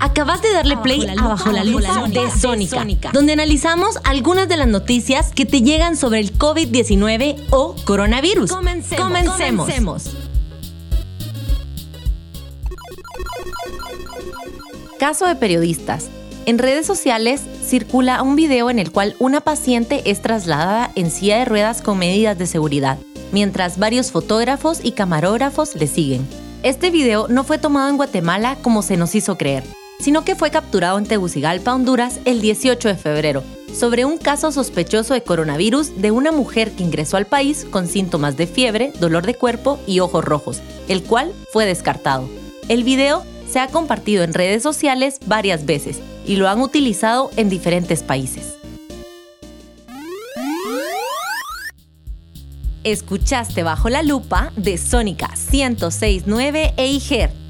Acabas de darle play a Bajo la Lupa de Sónica, donde analizamos algunas de las noticias que te llegan sobre el COVID-19 o coronavirus. Comencemos. Caso de periodistas. En redes sociales circula un video en el cual una paciente es trasladada en silla de ruedas con medidas de seguridad, mientras varios fotógrafos y camarógrafos le siguen. Este video no fue tomado en Guatemala como se nos hizo creer sino que fue capturado en Tegucigalpa, Honduras, el 18 de febrero, sobre un caso sospechoso de coronavirus de una mujer que ingresó al país con síntomas de fiebre, dolor de cuerpo y ojos rojos, el cual fue descartado. El video se ha compartido en redes sociales varias veces y lo han utilizado en diferentes países. Escuchaste bajo la lupa de Sónica 1069 EIGER